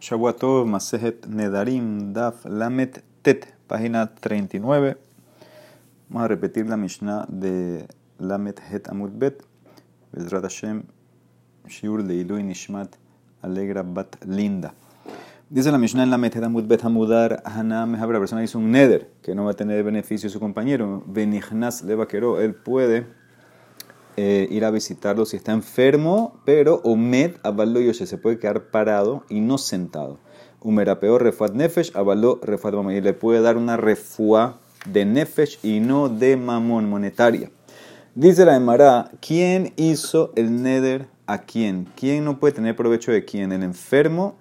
Shabuatov Masejet Nedarim Daf Lamet Tet, página 39. Vamos a repetir la Mishnah de Lamet Het Amud Bet. Bezrat Hashem, Shiur Leilui Nishmat Alegra Bat Linda. Dice la Mishnah en Lamet Het Amud Bet Hamudar Hanam la persona hizo un neder que no va a tener beneficio de su compañero. Benichnas le vaqueró, él puede eh, ir a visitarlo si está enfermo, pero Omed Aballo Yoshe se puede quedar parado y no sentado. peor Refat Nefesh, Aballo Refat Mamón. Y le puede dar una refua de Nefesh y no de Mamón monetaria. Dice la Emara, ¿quién hizo el neder a quién? ¿Quién no puede tener provecho de quién? ¿El enfermo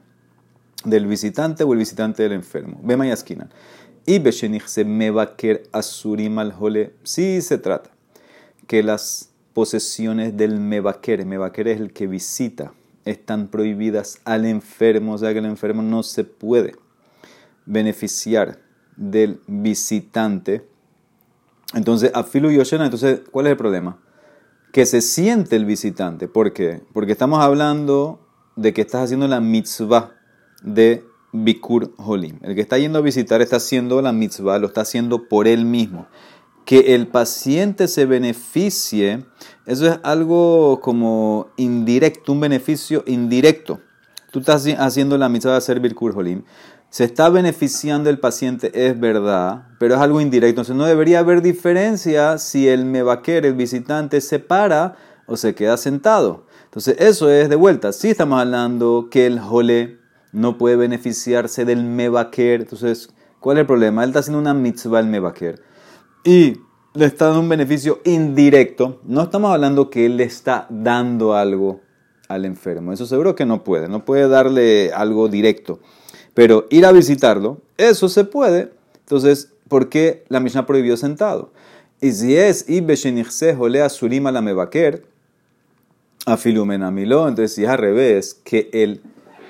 del visitante o el visitante del enfermo? Ve esquina. Y Beshenich se mevaker asurim al jole. Sí se trata que las posesiones del mevaquer. Mevaquer es el que visita. Están prohibidas al enfermo, o sea que el enfermo no se puede beneficiar del visitante. Entonces, afilu yoshena, entonces, ¿cuál es el problema? Que se siente el visitante. ¿Por qué? Porque estamos hablando de que estás haciendo la mitzvah de Bikur Holim. El que está yendo a visitar está haciendo la mitzvah, lo está haciendo por él mismo que el paciente se beneficie, eso es algo como indirecto, un beneficio indirecto. Tú estás haciendo la mitzvah de hacer Birkur Jolim. Se está beneficiando el paciente, es verdad, pero es algo indirecto. Entonces no debería haber diferencia si el mevaquer, el visitante, se para o se queda sentado. Entonces eso es de vuelta. Si estamos hablando que el jole no puede beneficiarse del mevaquer, entonces, ¿cuál es el problema? Él está haciendo una mitzvah el mevaquer y le está dando un beneficio indirecto, no estamos hablando que él le está dando algo al enfermo. Eso seguro que no puede, no puede darle algo directo. Pero ir a visitarlo, eso se puede. Entonces, ¿por qué la Mishnah prohibió sentado? Y si es lea surima la mevaker, afilumenamilo, entonces si es al revés, que el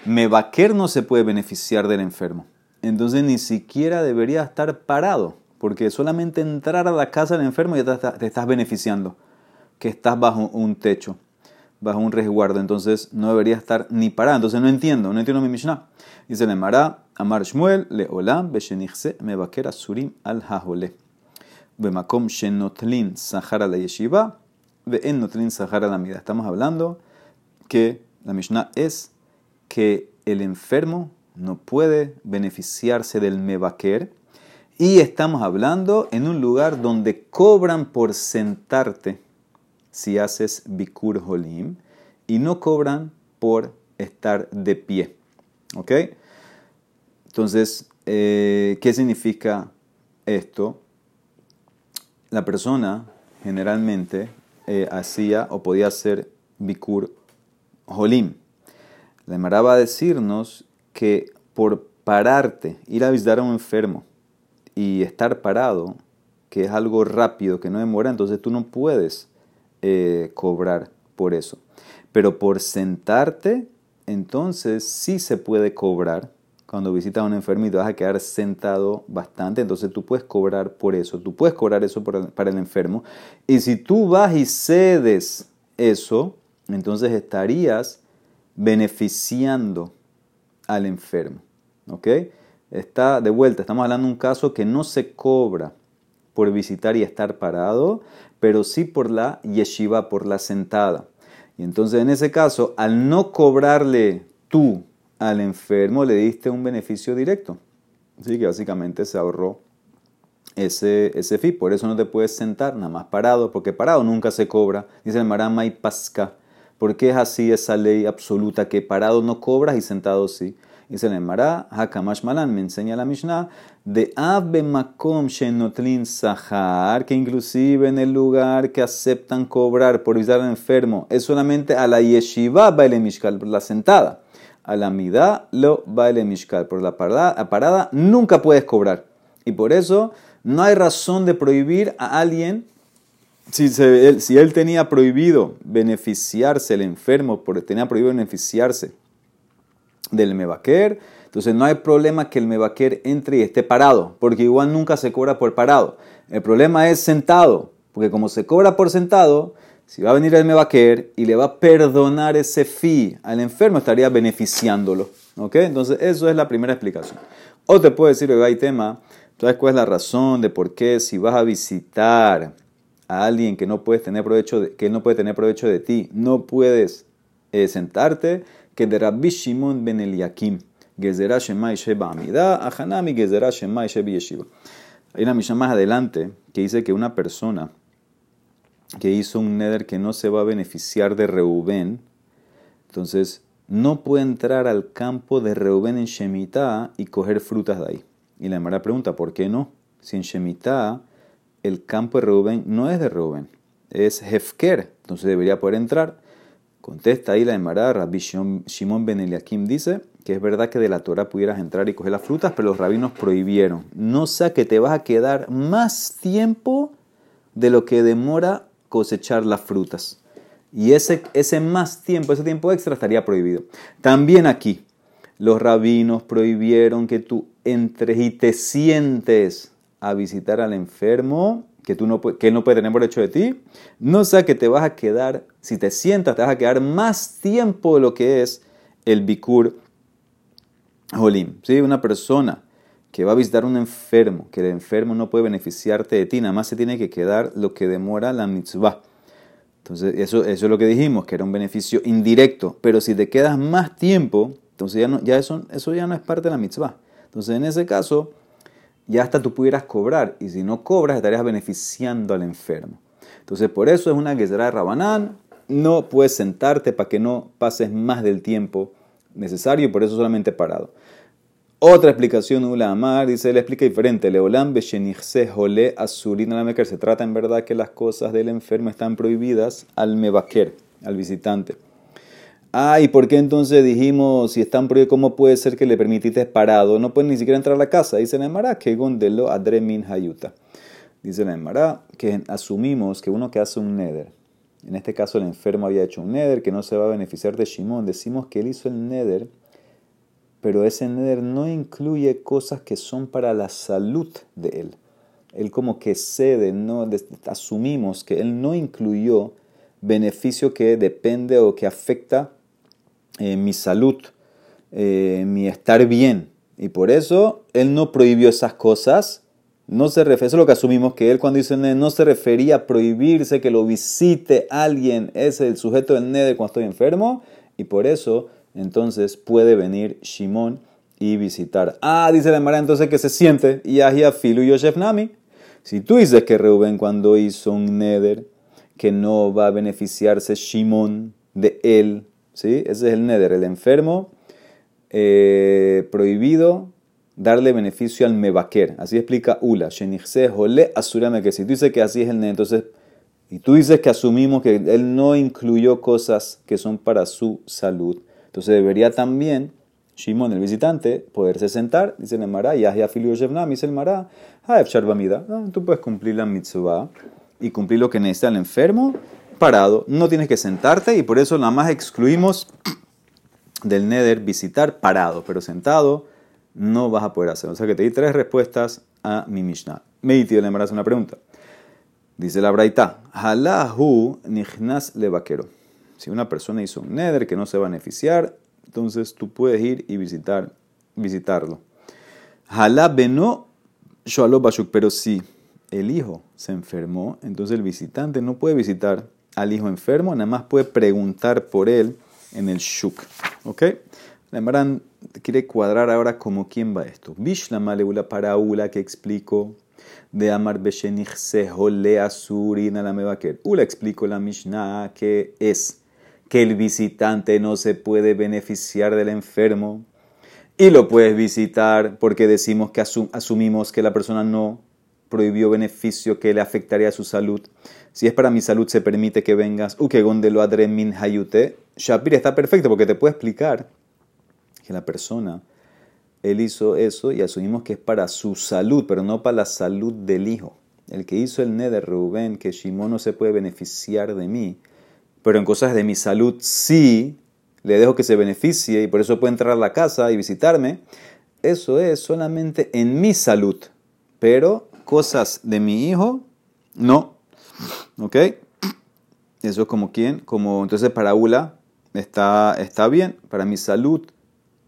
mevaker no se puede beneficiar del enfermo. Entonces ni siquiera debería estar parado porque solamente entrar a la casa del enfermo ya te, estás beneficiando, que estás bajo un techo, bajo un resguardo, entonces no debería estar ni parado. Entonces no entiendo, no entiendo mi Mishnah. Dice le Mará, Amar Shmuel, le Olam, Beshenichse, Mebaker Surim al Hahole. Bemakom Shenotlin Sahara la Yeshiva, en Notlin Sahara la Mida. Estamos hablando que la Mishnah es que el enfermo no puede beneficiarse del Mebaker y estamos hablando en un lugar donde cobran por sentarte si haces Bikur Holim y no cobran por estar de pie. ¿Ok? Entonces, eh, ¿qué significa esto? La persona generalmente eh, hacía o podía hacer Bikur Holim. La Emara a decirnos que por pararte, ir a visitar a un enfermo, y estar parado, que es algo rápido, que no demora, entonces tú no puedes eh, cobrar por eso. Pero por sentarte, entonces sí se puede cobrar. Cuando visitas a un enfermo y te vas a quedar sentado bastante, entonces tú puedes cobrar por eso. Tú puedes cobrar eso para el enfermo. Y si tú vas y cedes eso, entonces estarías beneficiando al enfermo. ¿Ok? Está de vuelta, estamos hablando de un caso que no se cobra por visitar y estar parado, pero sí por la yeshiva, por la sentada. Y entonces en ese caso, al no cobrarle tú al enfermo, le diste un beneficio directo. Así que básicamente se ahorró ese, ese fee. Por eso no te puedes sentar nada más parado, porque parado nunca se cobra. Dice el Marama y Pasca. ¿Por qué es así esa ley absoluta que parado no cobras y sentado sí? Dice el Emara, Hakamash Malan, me enseña la Mishnah, de Ave Makom Shenotlin Sahar, que inclusive en el lugar que aceptan cobrar por visitar al enfermo, es solamente a la Yeshiva Baile Mishkal, la sentada. A la Midá lo Baile Mishkal, por la parada, la parada nunca puedes cobrar. Y por eso no hay razón de prohibir a alguien si, él, si, él, tenía prohibido beneficiarse, el enfermo tenía prohibido beneficiarse del mevaquer. Entonces no hay problema que el mevaquer entre y esté parado, porque igual nunca se cobra por parado. El problema es sentado, porque como se cobra por sentado, Si va a venir el mevaquer y le va a perdonar ese fi al enfermo, estaría beneficiándolo. ¿Ok? Entonces, eso es la primera explicación. O te puedo decir, hay tema, ¿sabes cuál es la razón de por qué si vas a visitar a alguien que no tener provecho no puede tener provecho de ti, no puedes eh, sentarte? Que de Rabbi Shimon ben Eliakim, Gezerah Shemai Sheba Ahanami Gezerah Shemai Shebi Yeshiva. Hay una misión más adelante que dice que una persona que hizo un neder que no se va a beneficiar de Reubén, entonces no puede entrar al campo de Reubén en Shemitah y coger frutas de ahí. Y la Emara pregunta, ¿por qué no? Si en Shemitah el campo de Reubén no es de Reubén, es Hefker, entonces debería poder entrar. Contesta ahí la Emara, Rabbi Shimon Ben Eliakim dice que es verdad que de la Torah pudieras entrar y coger las frutas, pero los rabinos prohibieron. No sea que te vas a quedar más tiempo de lo que demora cosechar las frutas. Y ese, ese más tiempo, ese tiempo extra estaría prohibido. También aquí, los rabinos prohibieron que tú entres y te sientes a visitar al enfermo, que, tú no, que no puede tener por hecho de ti. No sea que te vas a quedar, si te sientas, te vas a quedar más tiempo de lo que es el bikur holim. ¿Sí? Una persona que va a visitar a un enfermo, que el enfermo no puede beneficiarte de ti, nada más se tiene que quedar lo que demora la mitzvah. Entonces, eso, eso es lo que dijimos, que era un beneficio indirecto. Pero si te quedas más tiempo, entonces ya, no, ya eso, eso ya no es parte de la mitzvah. Entonces, en ese caso, ya hasta tú pudieras cobrar. Y si no cobras, estarías beneficiando al enfermo. Entonces, por eso es una será de Rabanán. No puedes sentarte para que no pases más del tiempo necesario y por eso solamente parado. Otra explicación, Ula Amar, dice, él explica diferente. Leolam jole asurina la Se trata en verdad que las cosas del enfermo están prohibidas al mevaquer, al visitante. Ah, ¿y por qué entonces dijimos, si están prohibidas, cómo puede ser que le permitiste parado? No pueden ni siquiera entrar a la casa. Dice la Emara, que gondelo adremin hayuta. Dice la Emara, que asumimos que uno que hace un neder, en este caso el enfermo había hecho un neder, que no se va a beneficiar de Shimon, decimos que él hizo el neder pero ese neder no incluye cosas que son para la salud de él. Él como que cede, no asumimos que él no incluyó beneficio que depende o que afecta eh, mi salud, eh, mi estar bien. Y por eso él no prohibió esas cosas. No se eso es lo que asumimos que él cuando dice no se refería a prohibirse que lo visite alguien, es el sujeto del neder cuando estoy enfermo. Y por eso entonces puede venir Shimon y visitar. Ah, dice la Mara entonces que se siente y Filu y Yosef Nami. Si tú dices que Reuben cuando hizo un neder, que no va a beneficiarse Shimon de él, ¿sí? Ese es el neder, el enfermo, eh, prohibido darle beneficio al mebaker. Así explica Ula. Jole asurame que si tú dices que así es el neder, entonces, y tú dices que asumimos que él no incluyó cosas que son para su salud, entonces debería también Shimon, el visitante, poderse sentar, dice el Mara, Yahya Filio Shevnam, dice el Mara, no, tú puedes cumplir la mitzvah y cumplir lo que necesita el enfermo parado, no tienes que sentarte y por eso nada más excluimos del neder visitar parado, pero sentado no vas a poder hacer. O sea que te di tres respuestas a mi Mishnah. Meditio le hace una pregunta. Dice la Braita, Halahu nichnas le vaquero. Si una persona hizo un neder que no se va a beneficiar, entonces tú puedes ir y visitar, visitarlo. Jalá beno bashuk, pero si el hijo se enfermó, entonces el visitante no puede visitar al hijo enfermo, nada más puede preguntar por él en el shuk. ¿Ok? La Maran quiere cuadrar ahora como quién va esto. Bishla maleula paraula que explico de Amar Beshenich Sehole Asurina la Mebaker. Ula explico la Mishnah que es que el visitante no se puede beneficiar del enfermo y lo puedes visitar porque decimos que asumimos que la persona no prohibió beneficio que le afectaría a su salud. Si es para mi salud, se permite que vengas. que donde lo adre min hayute. Shapir está perfecto porque te puede explicar que la persona, él hizo eso y asumimos que es para su salud, pero no para la salud del hijo. El que hizo el neder Rubén, que Shimon no se puede beneficiar de mí, pero en cosas de mi salud sí le dejo que se beneficie y por eso puede entrar a la casa y visitarme. Eso es solamente en mi salud, pero cosas de mi hijo, no. ¿Ok? Eso es como quién, como entonces para Ula está, está bien, para mi salud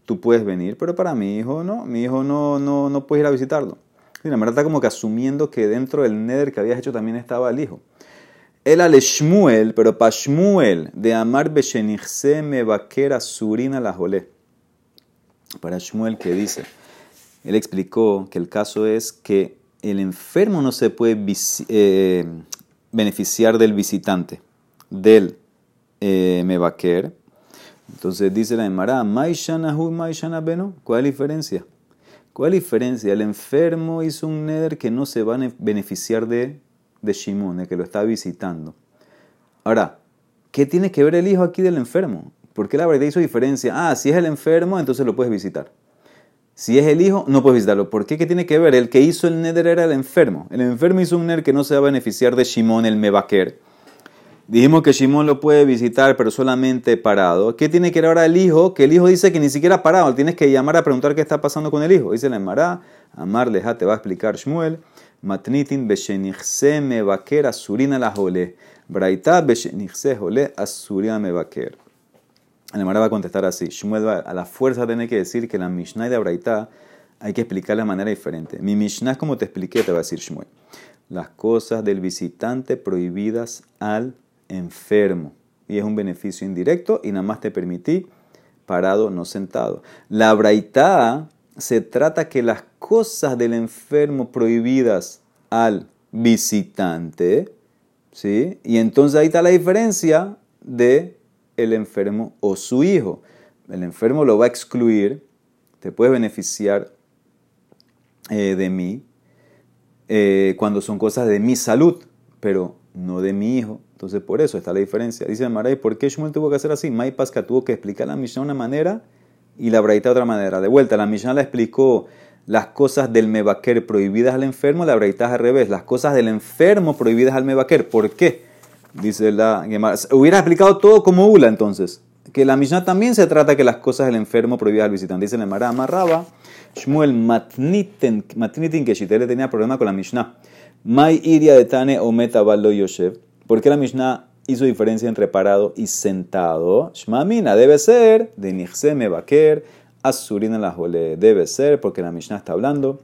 tú puedes venir, pero para mi hijo no, mi hijo no, no, no puede ir a visitarlo. Y la verdad está como que asumiendo que dentro del neder que habías hecho también estaba el hijo. El ale Shmuel, pero para Shmuel, de Amar Beshenichse me vaquera surina la jolé. Para Shmuel que dice, él explicó que el caso es que el enfermo no se puede eh, beneficiar del visitante, del eh, mevaquer. Entonces dice la Emara, ¿cuál es la diferencia? ¿Cuál es la diferencia? El enfermo hizo un neder que no se va a beneficiar de de Shimon, el que lo está visitando. Ahora, ¿qué tiene que ver el hijo aquí del enfermo? ¿Por qué la verdad hizo diferencia? Ah, si es el enfermo, entonces lo puedes visitar. Si es el hijo, no puedes visitarlo. ¿Por qué? ¿Qué tiene que ver? El que hizo el neder era el enfermo. El enfermo hizo un neder que no se va a beneficiar de Shimon, el mebaker. Dijimos que Shimon lo puede visitar, pero solamente parado. ¿Qué tiene que ver ahora el hijo? Que el hijo dice que ni siquiera parado. Tienes que llamar a preguntar qué está pasando con el hijo. Dice la Emara, Amar Leja te va a explicar Shmuel. Matnitin beshenichse mevaker asurina la jole. Braita beshenichse jole asurina El va a contestar así. Shmuel va a la fuerza tiene que decir que la Mishnah de Braita hay que explicarla de manera diferente. Mi Mishnah como te expliqué, te va a decir Shmuel. Las cosas del visitante prohibidas al enfermo. Y es un beneficio indirecto y nada más te permití parado, no sentado. La Braita se trata que las cosas del enfermo prohibidas al visitante, ¿sí? Y entonces ahí está la diferencia de el enfermo o su hijo. El enfermo lo va a excluir, te puede beneficiar eh, de mí eh, cuando son cosas de mi salud, pero no de mi hijo. Entonces por eso está la diferencia. Dice Maray, ¿por qué Shmuel tuvo que hacer así? May Pasca tuvo que explicar la misión de una manera y la braita de otra manera. De vuelta, la Mishnah la explicó las cosas del mebaquer prohibidas al enfermo, la braita es al revés, las cosas del enfermo prohibidas al mebaquer. ¿Por qué? Dice la Hubiera explicado todo como Ula entonces. Que la Mishnah también se trata que las cosas del enfermo prohibidas al visitante. Dice la Mara Amarraba, Shmuel matnitin, matnitin que le tenía problema con la Mishnah. Mai iria de tane o meta yoshev. ¿Por qué la Mishnah hizo diferencia entre parado y sentado. Shmamina debe ser de Nixeme Mebaker, Asurina la Jole. Debe ser, porque la Mishnah está hablando,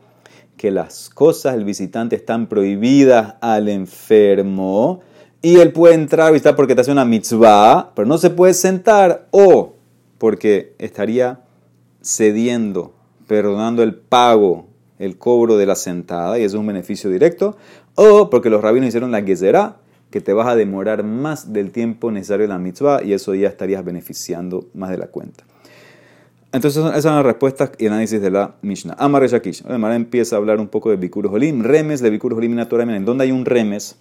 que las cosas del visitante están prohibidas al enfermo y él puede entrar a visitar porque te hace una mitzvah, pero no se puede sentar o porque estaría cediendo, perdonando el pago, el cobro de la sentada y eso es un beneficio directo, o porque los rabinos hicieron la gezerá que te vas a demorar más del tiempo necesario en la mitzvah y eso ya estarías beneficiando más de la cuenta. Entonces, esas son las respuestas y análisis de la Mishnah. Amar Reshakish. Además, empieza a hablar un poco de Bikur. Remes de Bikur Holim en Torah. ¿En dónde hay un remes?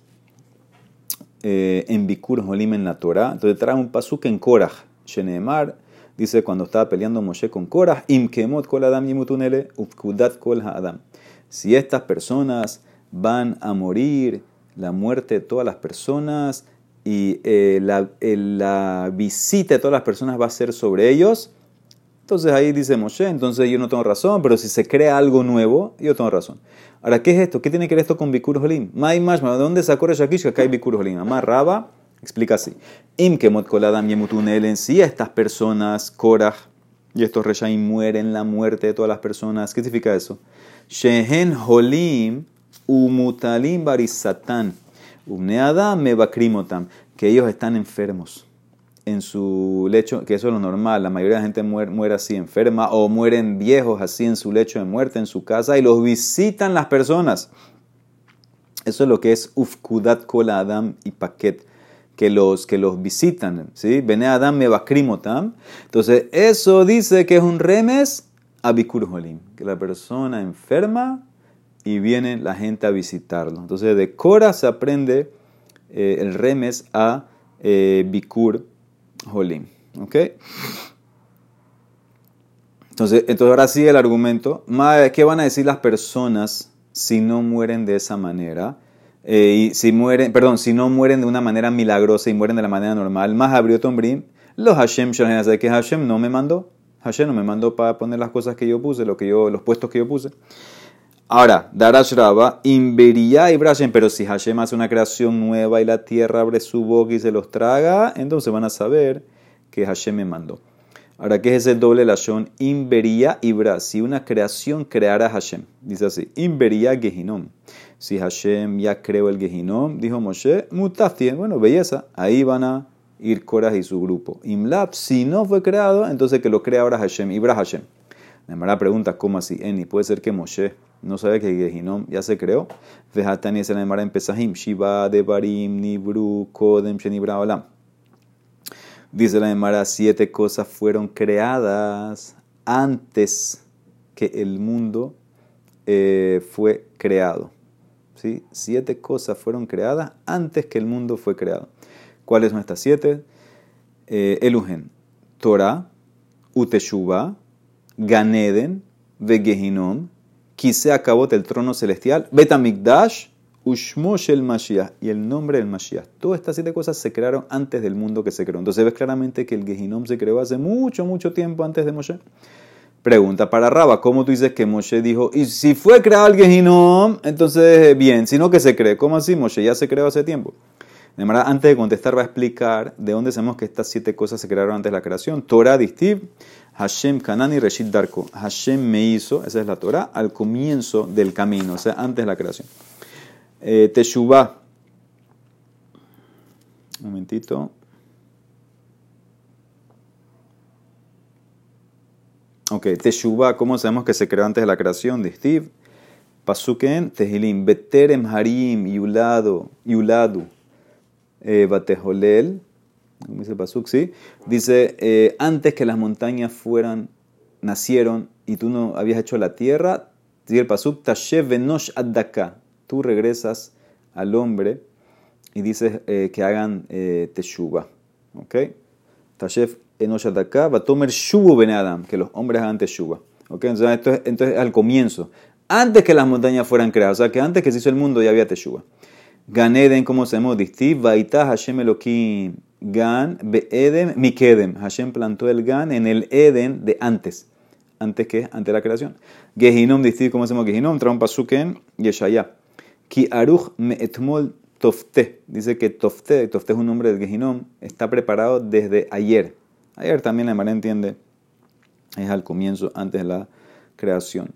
Eh, en Bikur Holim en la Torah. Entonces, trae un pasuk en Korah. Sheneemar dice cuando estaba peleando Moshe con Korah: Im kemot kol adam yimutunele ufkudat kol adam. Si estas personas van a morir la muerte de todas las personas y eh, la, visita de todas las personas va a ser sobre ellos. Entonces ahí dice Moshe, entonces yo no tengo razón, pero si se crea algo nuevo, yo tengo razón. Ahora, ¿qué es esto? ¿Qué tiene que ver esto con Bikur Jolim? Mai ¿de dónde sacó Reshakish que acá hay Bikur Jolim? Amar Raba explica así. Im kemot koladam yemutunel si estas personas, Korah y estos Reshaim mueren la muerte de todas las personas. ¿Qué significa eso? Shehen Holim Umutalim barisatán. Umneadam mebakrimotam. Que ellos están enfermos en su lecho, que eso es lo normal, la mayoría de la gente muere, así enferma o mueren viejos así en su lecho de muerte, en su casa, y los visitan las personas. Eso es lo que es ufkudat kol adam y paquet, que los, que los visitan, ¿sí? Bene adam mebakrimotam. Entonces, eso dice que es un remes a bikur que la persona enferma y viene la gente a visitarlo. Entonces de Cora se aprende eh, el remes a eh, Bikur Holim. ¿Ok? Entonces, entonces ahora sí el argumento. ¿Qué van a decir las personas si no mueren de esa manera? Eh, y si mueren, perdón, si no mueren de una manera milagrosa y mueren de la manera normal, más abrió Tombrim, los Hashem de que Hashem no me mandó. Hashem no me mandó para poner las cosas que yo puse, lo que yo, los puestos que yo puse. Ahora, Darash Raba, Invería y Brashem, pero si Hashem hace una creación nueva y la tierra abre su boca y se los traga, entonces van a saber que Hashem me mandó. Ahora, ¿qué es ese doble lashon? Invería y Bra. Si una creación creara Hashem. Dice así, Invería Gehinom. Si Hashem ya creó el Gehinom, dijo Moshe, Mutafti, bueno, belleza, ahí van a ir Korah y su grupo. Imlab, si no fue creado, entonces que lo crea ahora Hashem, Ibra Hashem. La pregunta, ¿cómo así? Eni, puede ser que Moshe no sabe que Gehinom ya se creó. Vejatani es la Emara en Shiva. Dice la Emara, siete cosas fueron creadas antes que el mundo eh, fue creado. ¿Sí? Siete cosas fueron creadas antes que el mundo fue creado. ¿Cuáles son estas siete? Eh, Elugen, Torah, Uteshuba, Ganeden, Vegehinom, Quise acabó el trono celestial, Betamikdash, Ushmosh el Mashiach y el nombre del Mashiach. Todas estas siete cosas se crearon antes del mundo que se creó. Entonces ves claramente que el Gehinom se creó hace mucho, mucho tiempo antes de Moshe. Pregunta para Raba, ¿cómo tú dices que Moshe dijo, y si fue creado el Gehinom, entonces bien, sino que se cree? ¿Cómo así? Moshe ya se creó hace tiempo. De manera, antes de contestar, va a explicar de dónde sabemos que estas siete cosas se crearon antes de la creación. Torah, Distiv, Hashem, Kanan y Reshit Darko. Hashem me hizo, esa es la Torah, al comienzo del camino, o sea, antes de la creación. Eh, Teshuvah. Un momentito. Ok, Teshuvah, ¿cómo sabemos que se creó antes de la creación de Steve? Pasuken, Tehilim, Beterem Harim, Yulado, Yuladu, eh, Batejolel, dice Pasuk, eh, antes que las montañas fueran, nacieron y tú no habías hecho la tierra, dice el Pasuk, Tashev Venosh Addaka, tú regresas al hombre y dices eh, que hagan eh, teshuva. ¿Ok? Tashef enoshadaka va a tomar shubu ben Adam, que los hombres hagan teshuva. ¿Ok? Entonces, entonces, al comienzo, antes que las montañas fueran creadas, o sea, que antes que se hizo el mundo ya había teshuva. Ganeden, como llama, distiv, vaita Hashem Elohim, gan, be'edem, mikedem. Hashem plantó el gan en el Eden de antes. Antes que, antes de la creación. Gehinom, distiv, como llama, Gehinom, traun pasuken, yeshaya. Ki aruch me etmol tofte. Dice que tofte, tofte es un nombre del Gehinom, está preparado desde ayer. Ayer también la Mara entiende, es al comienzo, antes de la creación.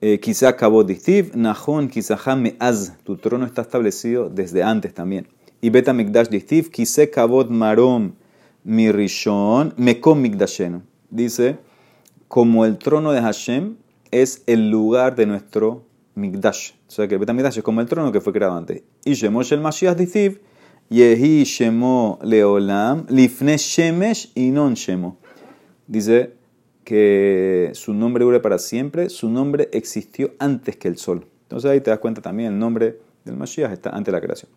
Eh, quizá acabó distiv, nahon, quizá me az, tu trono está establecido desde antes también. Y beta mikdash distiv, quizá kabot marom mi rishon, mekom mikdashenu. Dice, como el trono de Hashem es el lugar de nuestro Mikdash. O sea que el Betamikdash es como el trono que fue creado antes. Y Shemo Shel Mashiach Yehi Shemo Leolam, Lifne Shemesh y Non Shemo. Dice que su nombre dure para siempre, su nombre existió antes que el sol. Entonces ahí te das cuenta también el nombre del Mashiach está antes de la creación.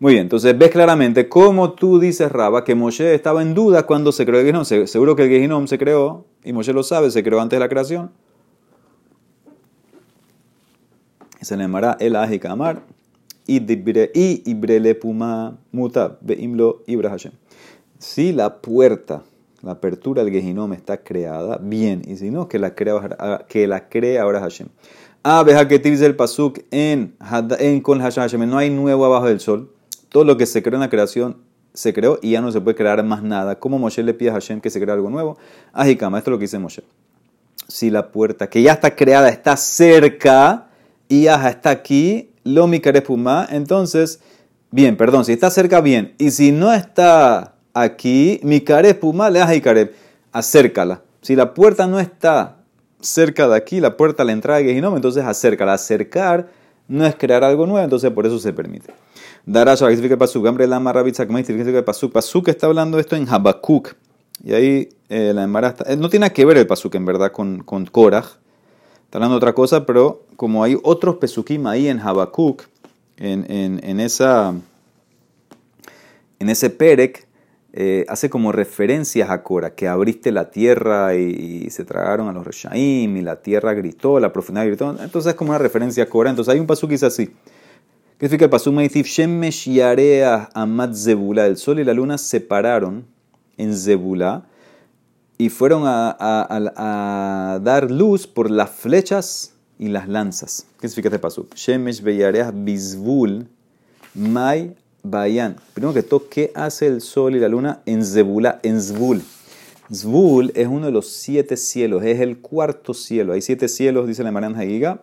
Muy bien, entonces ves claramente cómo tú dices, Raba, que Moshe estaba en duda cuando se creó el Gehinom. Seguro que el Gehinom se creó, y Moshe lo sabe, se creó antes de la creación. se le llamará el Amar y Ibrele Puma Muta Beimlo Ibra Hashem. Si la puerta, la apertura del Gehinom está creada, bien, y si no, que la crea, que la crea ahora Hashem. Ah, que dice el Pasuk en, en con Hashem, no hay nuevo abajo del sol. Todo lo que se creó en la creación se creó y ya no se puede crear más nada. ¿Cómo Moshe le pide a Hashem que se crea algo nuevo? Ajikama, esto es lo que dice Moshe. Si la puerta que ya está creada está cerca, y Aja está aquí, lo mi entonces, bien, perdón, si está cerca, bien. Y si no está aquí, mi puma, le y carep, acércala. Si la puerta no está cerca de aquí, la puerta la entrada de Gehinom, entonces acércala. Acercar no es crear algo nuevo, entonces por eso se permite. Darash, ¿qué significa pasuk? Hambre lama rabitza, ¿qué significa pasuk? Pasuk está hablando esto en Habakkuk. Y ahí eh, la embaraza. Eh, no tiene que ver el pasuk en verdad con, con Korach. Está hablando de otra cosa, pero como hay otros pesukim ahí en Habacuc, en, esa, en ese perek, eh, hace como referencias a Cora, que abriste la tierra y, se tragaron a los Reshaim, y la tierra gritó, la profundidad gritó. Entonces es como una referencia a Cora. Entonces hay un pasuk que es así. ¿Qué significa el pasuk? Me dice, Shemesh Yarea Amat Zebula. El sol y la luna se separaron en Zebula y fueron a, dar luz por las flechas y las lanzas. ¿Qué significa este paso? Shemesh beyareas bizvul mai bayan. Primero que todo, ¿qué hace el sol y la luna en Zebula, en Zvul? Zvul es uno de los siete cielos, es el cuarto cielo. Hay siete cielos, dice la Mariana Hagiga.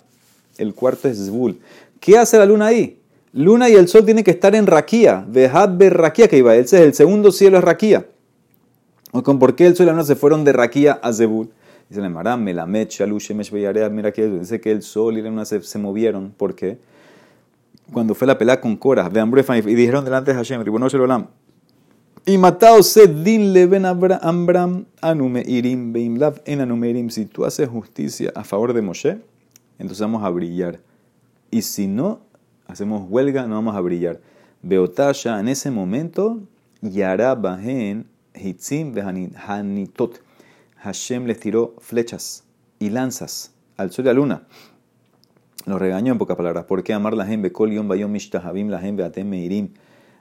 El cuarto es Zvul. ¿Qué hace la luna ahí? Luna y el sol tienen que estar en Raquía. Vejad ver Raquía que iba. Ese es el segundo cielo es Raquía. ¿Por qué el sol y la luna se fueron de Raquía a Zebul? Dice la Marán, Melamed, Shalush, Shemesh, mira que dice que el sol y la luna se, se movieron. ¿Por qué? Cuando fue la pelea con Cora, vean y dijeron delante de Hashem, Ribono Shelolam, y matado din leven Ambram anume irim beimlav en anume irim. Si tú haces justicia a favor de Moshe, entonces vamos a brillar. Y si no, hacemos huelga, no vamos a brillar. Beotasha, en ese momento, Yara Bahen Hitzim Hanitot. Hashem les tiró flechas y lanzas al sol y a la luna. Los regañó en pocas palabras. ¿Por qué amar la gente? Bekol yom bayom mishtahabim la gente beatem meirim.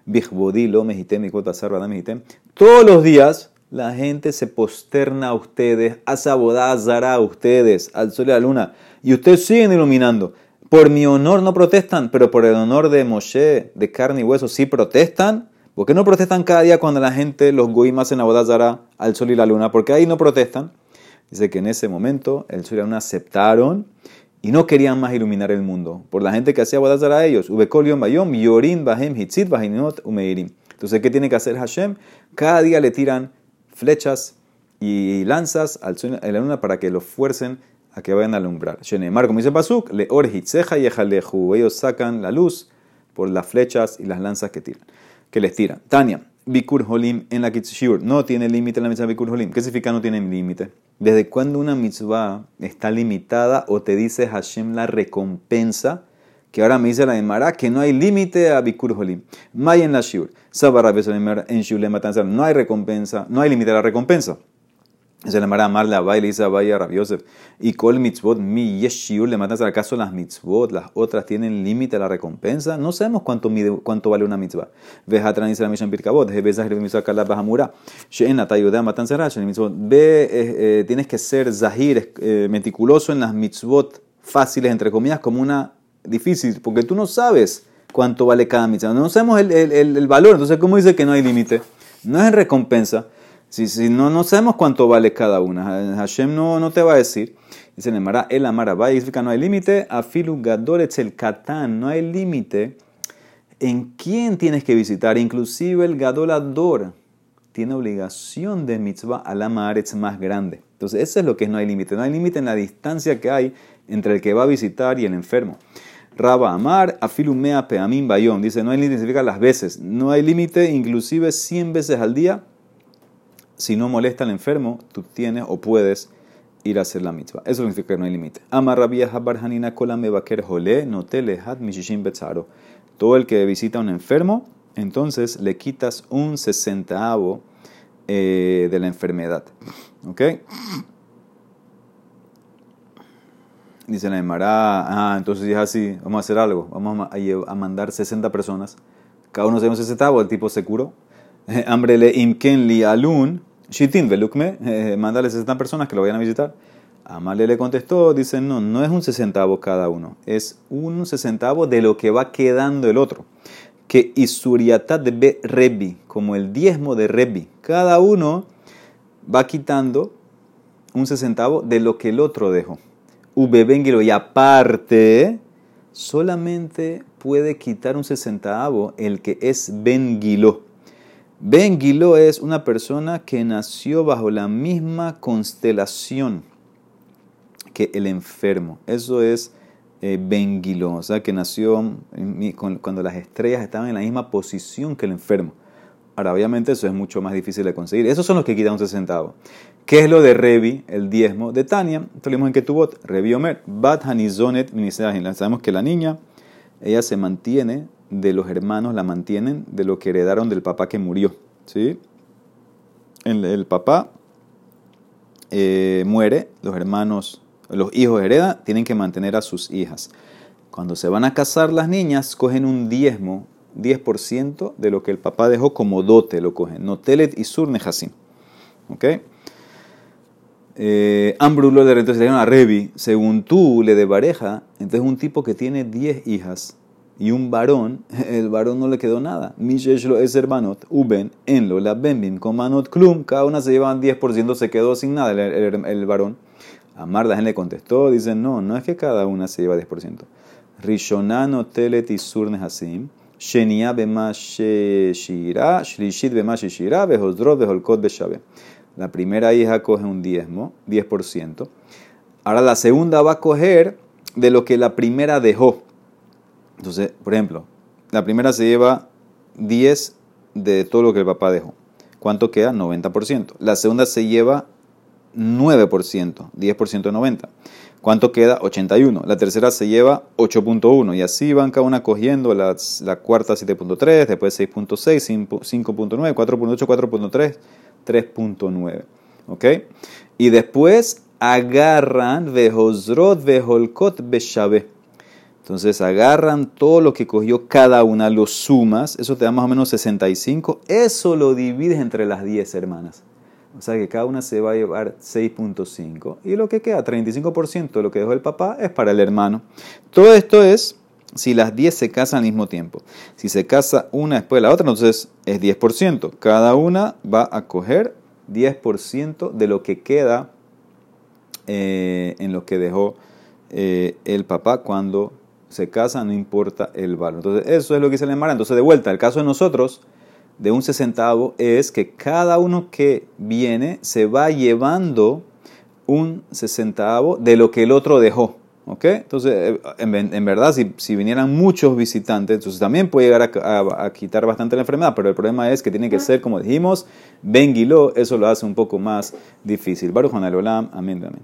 Bichbodi lo badam mehitem. Todos los días la gente se posterna a ustedes, a zara a ustedes, al sol y a la luna. Y ustedes siguen iluminando. Por mi honor no protestan, pero por el honor de Moshe, de carne y hueso, sí protestan. ¿Por qué no protestan cada día cuando la gente, los goim hacen abodazara al sol y la luna? Porque ahí no protestan. Dice que en ese momento el sol y la luna aceptaron y no querían más iluminar el mundo. Por la gente que hacía abodazara a ellos. bayom, hitzit. Entonces, ¿qué tiene que hacer Hashem? Cada día le tiran flechas y lanzas y la luna para que los fuercen a que vayan a alumbrar. Shenemar, como dice Pasuk, le or hitzeja y Ellos sacan la luz por las flechas y las lanzas que tiran que les tiran. Tania, Bikur Holim en la Kitzshur no tiene límite la mitzvah Bikur Holim. ¿Qué significa no tiene límite? ¿Desde cuando una mitzvah está limitada o te dice Hashem la recompensa? Que ahora me dice la Emara que no hay límite a Bikur Holim. May en la Shur. En Shulem No hay recompensa, no hay límite a la recompensa. Se le mara amar la baile Isa Vaya Rabiosef. Y kol mitzvot mi yeshiur le matas acaso las mitzvot, las otras tienen límite a la recompensa. No sabemos cuánto mide, cuánto vale una mitzvah. Vejatran Israel Mishan Pirkabot, Jebezah mitzvah Kalab Bahamura. She'en atayudea matan serach en mitzvot. Ve, eh, eh, tienes que ser zahir, eh, meticuloso en las mitzvot fáciles, entre comillas, como una difícil, porque tú no sabes cuánto vale cada mitzvah. No sabemos el, el, el, el valor, entonces, ¿cómo dice que no hay límite? No es en recompensa. Si, si no, no sabemos cuánto vale cada una. Hashem no, no te va a decir. Dice el Emara, el Amara va significa no hay límite. Afilu Gadoretz el Katán, no hay límite en quién tienes que visitar. Inclusive el Gadolador tiene obligación de mitzvah al Amaretz más grande. Entonces, eso es lo que es no hay límite. No hay límite en la distancia que hay entre el que va a visitar y el enfermo. Raba Amar, Afilu Mea Peamim Bayom. Dice, no hay límite, significa las veces. No hay límite, inclusive 100 veces al día si no molesta al enfermo, tú tienes o puedes ir a hacer la mitzvah. Eso significa que no hay límite. Todo el que visita a un enfermo, entonces le quitas un sesentaavo eh, de la enfermedad. ¿Ok? Dice la Emara, ah, entonces es así, vamos a hacer algo, vamos a, mandar 60 personas, cada uno se un sesentaavo, el tipo se curó. Ambrele imken li alun, shitin velukme, eh, mándale 60 personas que lo vayan a visitar. Amale le contestó, dice, no, no es un sesentavo cada uno, es un sesentavo de lo que va quedando el otro. Que isuriatat de rebi, como el diezmo de rebi. Cada uno va quitando un sesentavo de lo que el otro dejó. Ubebengilo, y aparte, solamente puede quitar un sesentavo el que es bengilo. Ben Gilo es una persona que nació bajo la misma constelación que el enfermo. Eso es eh, Ben o sea, que nació cuando las estrellas estaban en la misma posición que el enfermo. Ahora, obviamente, eso es mucho más difícil de conseguir. Esos son los que quitan un centavos. ¿Qué es lo de Revi, el diezmo de Tania? Tenemos en Ketubot, Revi Omer, Bat Hanizonet Sabemos que la niña, ella se mantiene de los hermanos la mantienen de lo que heredaron del papá que murió. ¿sí? El, papá eh, muere, los hermanos, los hijos heredan, tienen que mantener a sus hijas. Cuando se van a casar las niñas, cogen un diezmo, 10% de lo que el papá dejó como dote, lo cogen. Notelet y sur ¿Ok? Eh, Ambrulo entonces le dijeron a Revi, según tú le de pareja, entonces un tipo que tiene 10 hijas y un varón, el varón no le quedó nada. Misheshlo es hermanot, uben, enlo, la benbim, con manot klum, cada una se llevan 10%, se quedó sin nada el, varón. Amar la gente le contestó, dicen, no, no es que cada una se lleva 10%. Rishonano telet isurnes asim, shenia bema shira, shlishit bema shira, behosdrot beholkot beshabe. La primera hija coge un diezmo, 10%. Ahora la segunda va a coger de lo que la primera dejó. Entonces, por ejemplo, la primera se lleva 10 de todo lo que el papá dejó. ¿Cuánto queda? 90%. La segunda se lleva 9%, 10% de 90. ¿Cuánto queda? 81. La tercera se lleva 8.1. Y así van cada una cogiendo la, cuarta 7.3, después 6.6, 5.9, 4.8, 4.3. 3.9. ¿Ok? Y después agarran vejosrot veholkot beshabe. Entonces agarran todo lo que cogió cada una, lo sumas, eso te da más o menos 65, eso lo divides entre las 10 hermanas. O sea que cada una se va a llevar 6.5 y lo que queda, 35% de lo que dejó el papá es para el hermano. Todo esto es si las 10 se casan al mismo tiempo. Si se casa una después de la otra, entonces es 10%. Cada una va a coger 10% de lo que queda eh, en lo que dejó eh, el papá cuando se casa, no importa el valor. Entonces, eso es lo que se le mara. Entonces, de vuelta, el caso de nosotros, de un sesentavo, es que cada uno que viene se va llevando un sesentavo de lo que el otro dejó. ¿Ok? Entonces, eh, en, verdad, si, si, vinieran muchos visitantes, entonces también puede llegar a, quitar bastante la enfermedad, pero el problema es que tiene que ser, como dijimos, benguilo, eso lo hace un poco más difícil. Baruch Olam, amén, amén.